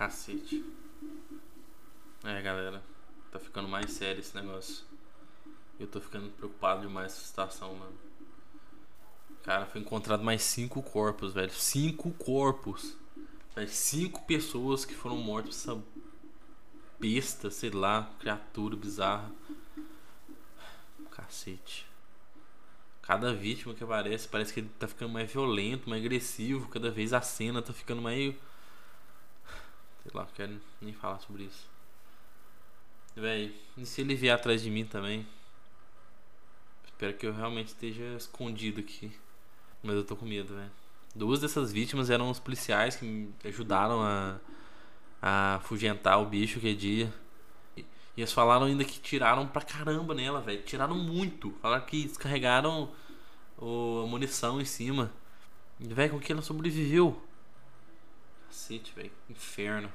Cacete. É, galera. Tá ficando mais sério esse negócio. Eu tô ficando preocupado demais com essa situação, mano. Cara, foi encontrado mais cinco corpos, velho. Cinco corpos. Velho, cinco pessoas que foram mortas por essa besta, sei lá, criatura bizarra. Cacete. Cada vítima que aparece, parece que ele tá ficando mais violento, mais agressivo. Cada vez a cena tá ficando mais. Sei lá, quero nem falar sobre isso. Véi, e se ele vier atrás de mim também? Espero que eu realmente esteja escondido aqui. Mas eu tô com medo, velho. Duas dessas vítimas eram os policiais que me ajudaram a, a afugentar o bicho aquele dia. E, e eles falaram ainda que tiraram pra caramba nela, velho. Tiraram muito. Falaram que descarregaram o, a munição em cima. Velho, com que ela sobreviveu? Cacete, velho. Inferno.